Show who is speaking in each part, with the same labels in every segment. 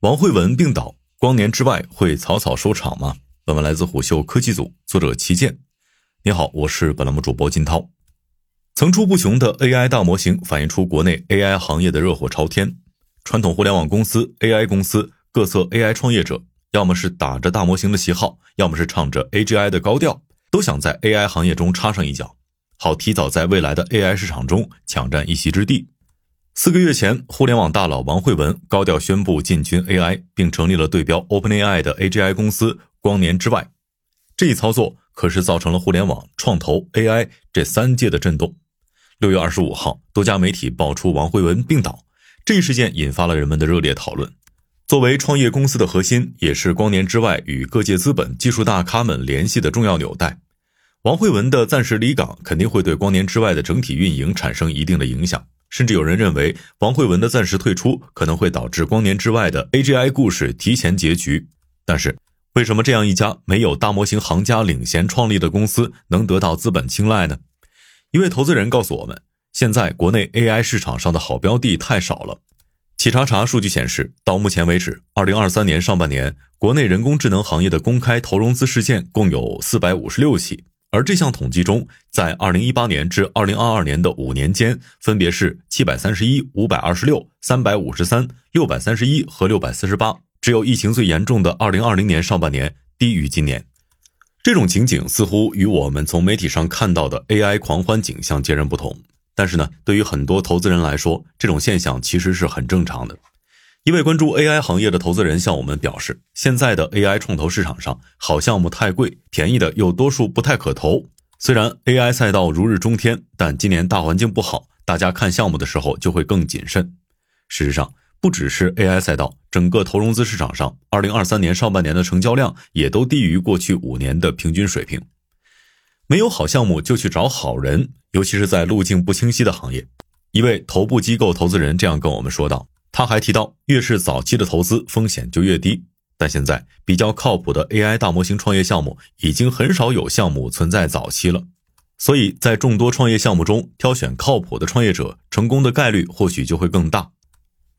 Speaker 1: 王慧文病倒，光年之外会草草收场吗？本文来自虎嗅科技组，作者齐健。你好，我是本栏目主播金涛。层出不穷的 AI 大模型反映出国内 AI 行业的热火朝天。传统互联网公司、AI 公司、各色 AI 创业者，要么是打着大模型的旗号，要么是唱着 AGI 的高调，都想在 AI 行业中插上一脚，好提早在未来的 AI 市场中抢占一席之地。四个月前，互联网大佬王慧文高调宣布进军 AI，并成立了对标 OpenAI 的 AGI 公司光年之外。这一操作可是造成了互联网、创投、AI 这三界的震动。六月二十五号，多家媒体爆出王慧文病倒，这一事件引发了人们的热烈讨论。作为创业公司的核心，也是光年之外与各界资本、技术大咖们联系的重要纽带。王慧文的暂时离岗，肯定会对光年之外的整体运营产生一定的影响。甚至有人认为，王慧文的暂时退出可能会导致光年之外的 AGI 故事提前结局。但是，为什么这样一家没有大模型行家领衔创立的公司能得到资本青睐呢？一位投资人告诉我们，现在国内 AI 市场上的好标的太少了。企查查数据显示，到目前为止，2023年上半年，国内人工智能行业的公开投融资事件共有456起。而这项统计中，在二零一八年至二零二二年的五年间，分别是七百三十一、五百二十六、三百五十三、六百三十一和六百四十八。只有疫情最严重的二零二零年上半年低于今年。这种情景似乎与我们从媒体上看到的 AI 狂欢景象截然不同。但是呢，对于很多投资人来说，这种现象其实是很正常的。一位关注 AI 行业的投资人向我们表示，现在的 AI 创投市场上，好项目太贵，便宜的又多数不太可投。虽然 AI 赛道如日中天，但今年大环境不好，大家看项目的时候就会更谨慎。事实上，不只是 AI 赛道，整个投融资市场上，2023年上半年的成交量也都低于过去五年的平均水平。没有好项目就去找好人，尤其是在路径不清晰的行业。一位头部机构投资人这样跟我们说道。他还提到，越是早期的投资风险就越低，但现在比较靠谱的 AI 大模型创业项目已经很少有项目存在早期了，所以在众多创业项目中挑选靠谱的创业者，成功的概率或许就会更大。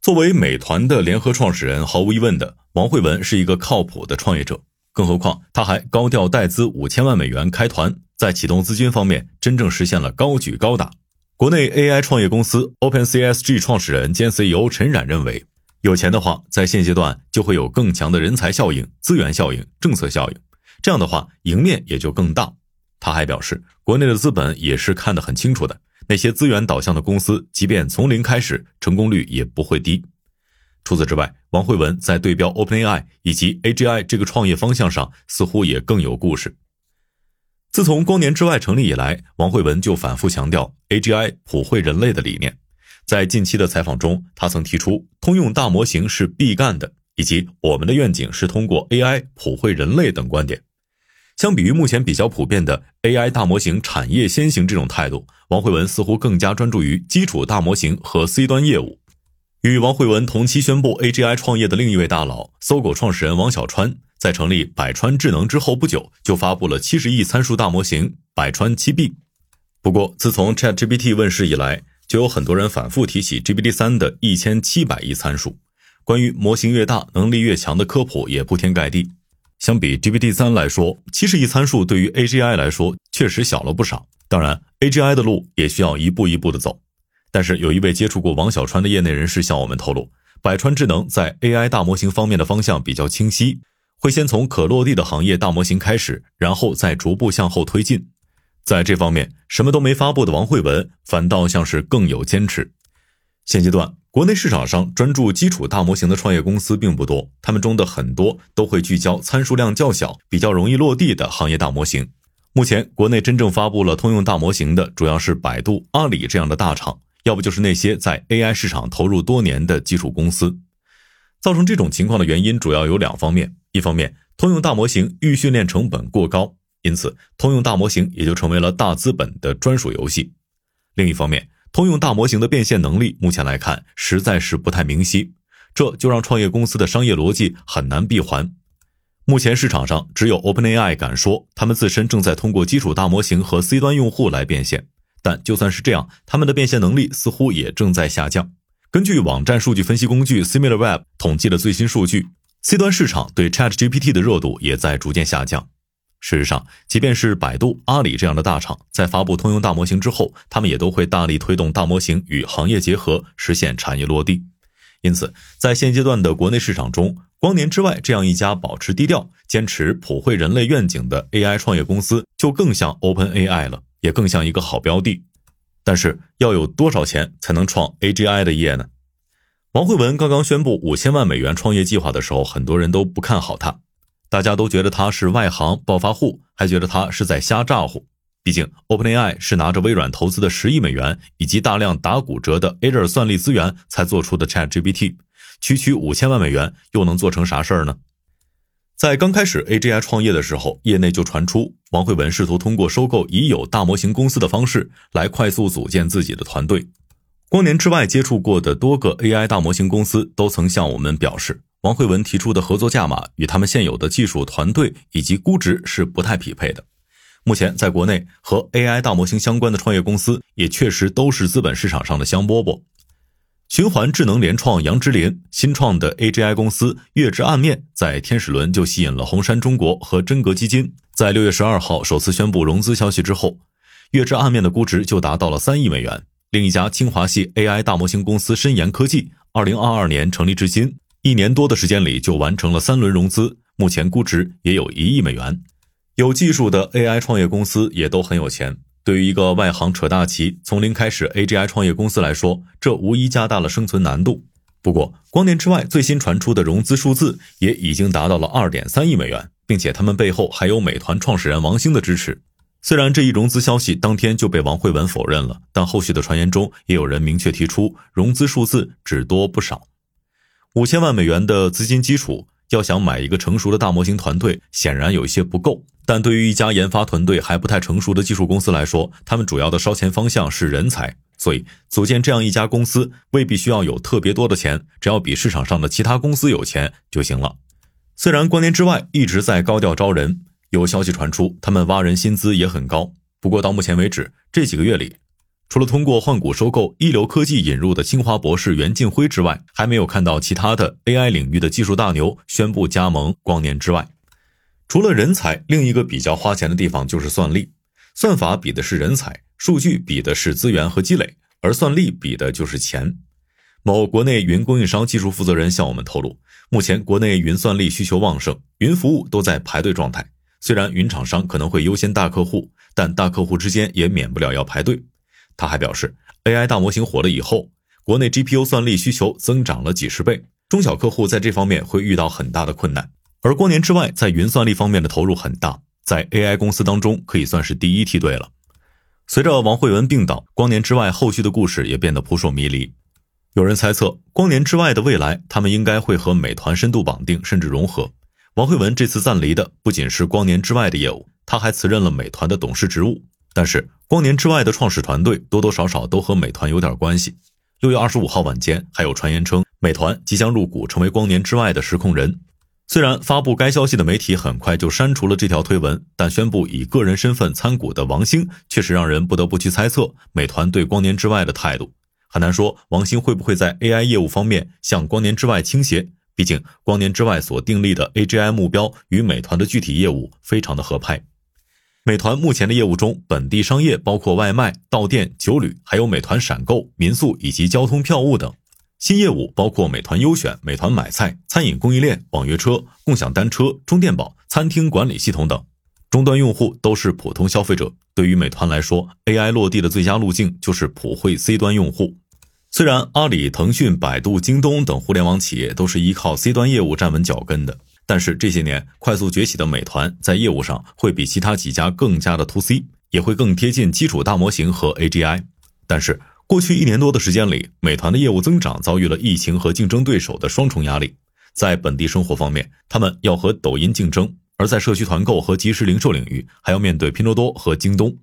Speaker 1: 作为美团的联合创始人，毫无疑问的，王慧文是一个靠谱的创业者，更何况他还高调带资五千万美元开团，在启动资金方面真正实现了高举高打。国内 AI 创业公司 OpenCSG 创始人兼 CEO 陈冉认为，有钱的话，在现阶段就会有更强的人才效应、资源效应、政策效应，这样的话，赢面也就更大。他还表示，国内的资本也是看得很清楚的，那些资源导向的公司，即便从零开始，成功率也不会低。除此之外，王慧文在对标 OpenAI 以及 AGI 这个创业方向上，似乎也更有故事。自从光年之外成立以来，王慧文就反复强调 AGI 普惠人类的理念。在近期的采访中，他曾提出通用大模型是必干的，以及我们的愿景是通过 AI 普惠人类等观点。相比于目前比较普遍的 AI 大模型产业先行这种态度，王慧文似乎更加专注于基础大模型和 C 端业务。与王慧文同期宣布 AGI 创业的另一位大佬，搜狗创始人王小川。在成立百川智能之后不久，就发布了七十亿参数大模型百川七 B。不过，自从 ChatGPT 问世以来，就有很多人反复提起 GPT 三的一千七百亿参数。关于模型越大能力越强的科普也铺天盖地。相比 GPT 三来说，七十亿参数对于 AGI 来说确实小了不少。当然，AGI 的路也需要一步一步的走。但是，有一位接触过王小川的业内人士向我们透露，百川智能在 AI 大模型方面的方向比较清晰。会先从可落地的行业大模型开始，然后再逐步向后推进。在这方面，什么都没发布的王慧文反倒像是更有坚持。现阶段，国内市场上专注基础大模型的创业公司并不多，他们中的很多都会聚焦参数量较小、比较容易落地的行业大模型。目前，国内真正发布了通用大模型的，主要是百度、阿里这样的大厂，要不就是那些在 AI 市场投入多年的基础公司。造成这种情况的原因主要有两方面。一方面，通用大模型预训练成本过高，因此通用大模型也就成为了大资本的专属游戏。另一方面，通用大模型的变现能力目前来看实在是不太明晰，这就让创业公司的商业逻辑很难闭环。目前市场上只有 OpenAI 敢说他们自身正在通过基础大模型和 C 端用户来变现，但就算是这样，他们的变现能力似乎也正在下降。根据网站数据分析工具 SimilarWeb 统计的最新数据，C 端市场对 ChatGPT 的热度也在逐渐下降。事实上，即便是百度、阿里这样的大厂，在发布通用大模型之后，他们也都会大力推动大模型与行业结合，实现产业落地。因此，在现阶段的国内市场中，光年之外这样一家保持低调、坚持普惠人类愿景的 AI 创业公司，就更像 OpenAI 了，也更像一个好标的。但是，要有多少钱才能创 AGI 的业呢？王慧文刚刚宣布五千万美元创业计划的时候，很多人都不看好他。大家都觉得他是外行暴发户，还觉得他是在瞎咋呼。毕竟，OpenAI 是拿着微软投资的十亿美元以及大量打骨折的 Azure 算力资源才做出的 ChatGPT，区区五千万美元又能做成啥事儿呢？在刚开始 AGI 创业的时候，业内就传出王慧文试图通过收购已有大模型公司的方式来快速组建自己的团队。光年之外接触过的多个 AI 大模型公司都曾向我们表示。王慧文提出的合作价码与他们现有的技术团队以及估值是不太匹配的。目前，在国内和 AI 大模型相关的创业公司也确实都是资本市场上的香饽饽。循环智能联创杨之琳新创的 AGI 公司月之暗面，在天使轮就吸引了红杉中国和真格基金。在六月十二号首次宣布融资消息之后，月之暗面的估值就达到了三亿美元。另一家清华系 AI 大模型公司深研科技，二零二二年成立至今。一年多的时间里就完成了三轮融资，目前估值也有一亿美元。有技术的 AI 创业公司也都很有钱。对于一个外行扯大旗、从零开始 AGI 创业公司来说，这无疑加大了生存难度。不过，光年之外最新传出的融资数字也已经达到了二点三亿美元，并且他们背后还有美团创始人王兴的支持。虽然这一融资消息当天就被王慧文否认了，但后续的传言中也有人明确提出，融资数字只多不少。五千万美元的资金基础，要想买一个成熟的大模型团队，显然有一些不够。但对于一家研发团队还不太成熟的技术公司来说，他们主要的烧钱方向是人才，所以组建这样一家公司未必需要有特别多的钱，只要比市场上的其他公司有钱就行了。虽然光年之外一直在高调招人，有消息传出他们挖人薪资也很高，不过到目前为止这几个月里。除了通过换股收购一流科技引入的清华博士袁静辉之外，还没有看到其他的 AI 领域的技术大牛宣布加盟光年之外。除了人才，另一个比较花钱的地方就是算力。算法比的是人才，数据比的是资源和积累，而算力比的就是钱。某国内云供应商技术负责人向我们透露，目前国内云算力需求旺盛，云服务都在排队状态。虽然云厂商可能会优先大客户，但大客户之间也免不了要排队。他还表示，AI 大模型火了以后，国内 GPU 算力需求增长了几十倍，中小客户在这方面会遇到很大的困难。而光年之外在云算力方面的投入很大，在 AI 公司当中可以算是第一梯队了。随着王慧文病倒，光年之外后续的故事也变得扑朔迷离。有人猜测，光年之外的未来，他们应该会和美团深度绑定，甚至融合。王慧文这次暂离的不仅是光年之外的业务，他还辞任了美团的董事职务。但是，光年之外的创始团队多多少少都和美团有点关系。六月二十五号晚间，还有传言称美团即将入股，成为光年之外的实控人。虽然发布该消息的媒体很快就删除了这条推文，但宣布以个人身份参股的王兴，确实让人不得不去猜测美团对光年之外的态度。很难说王兴会不会在 AI 业务方面向光年之外倾斜，毕竟光年之外所订立的 AGI 目标与美团的具体业务非常的合拍。美团目前的业务中，本地商业包括外卖、到店、酒旅，还有美团闪购、民宿以及交通票务等；新业务包括美团优选、美团买菜、餐饮供应链、网约车、共享单车、充电宝、餐厅管理系统等。终端用户都是普通消费者。对于美团来说，AI 落地的最佳路径就是普惠 C 端用户。虽然阿里、腾讯、百度、京东等互联网企业都是依靠 C 端业务站稳脚跟的。但是这些年快速崛起的美团，在业务上会比其他几家更加的 to C，也会更贴近基础大模型和 AGI。但是过去一年多的时间里，美团的业务增长遭遇了疫情和竞争对手的双重压力。在本地生活方面，他们要和抖音竞争；而在社区团购和即时零售领域，还要面对拼多多和京东。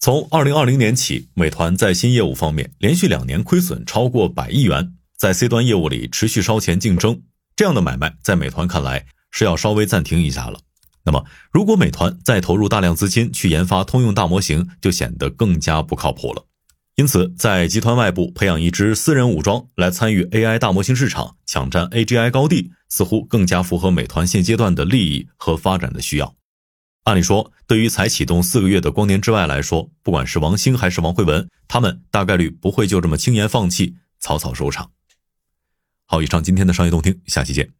Speaker 1: 从二零二零年起，美团在新业务方面连续两年亏损超过百亿元，在 C 端业务里持续烧钱竞争。这样的买卖在美团看来是要稍微暂停一下了。那么，如果美团再投入大量资金去研发通用大模型，就显得更加不靠谱了。因此，在集团外部培养一支私人武装来参与 AI 大模型市场，抢占 AGI 高地，似乎更加符合美团现阶段的利益和发展的需要。按理说，对于才启动四个月的光年之外来说，不管是王兴还是王慧文，他们大概率不会就这么轻言放弃，草草收场。好，以上今天的商业动听，下期见。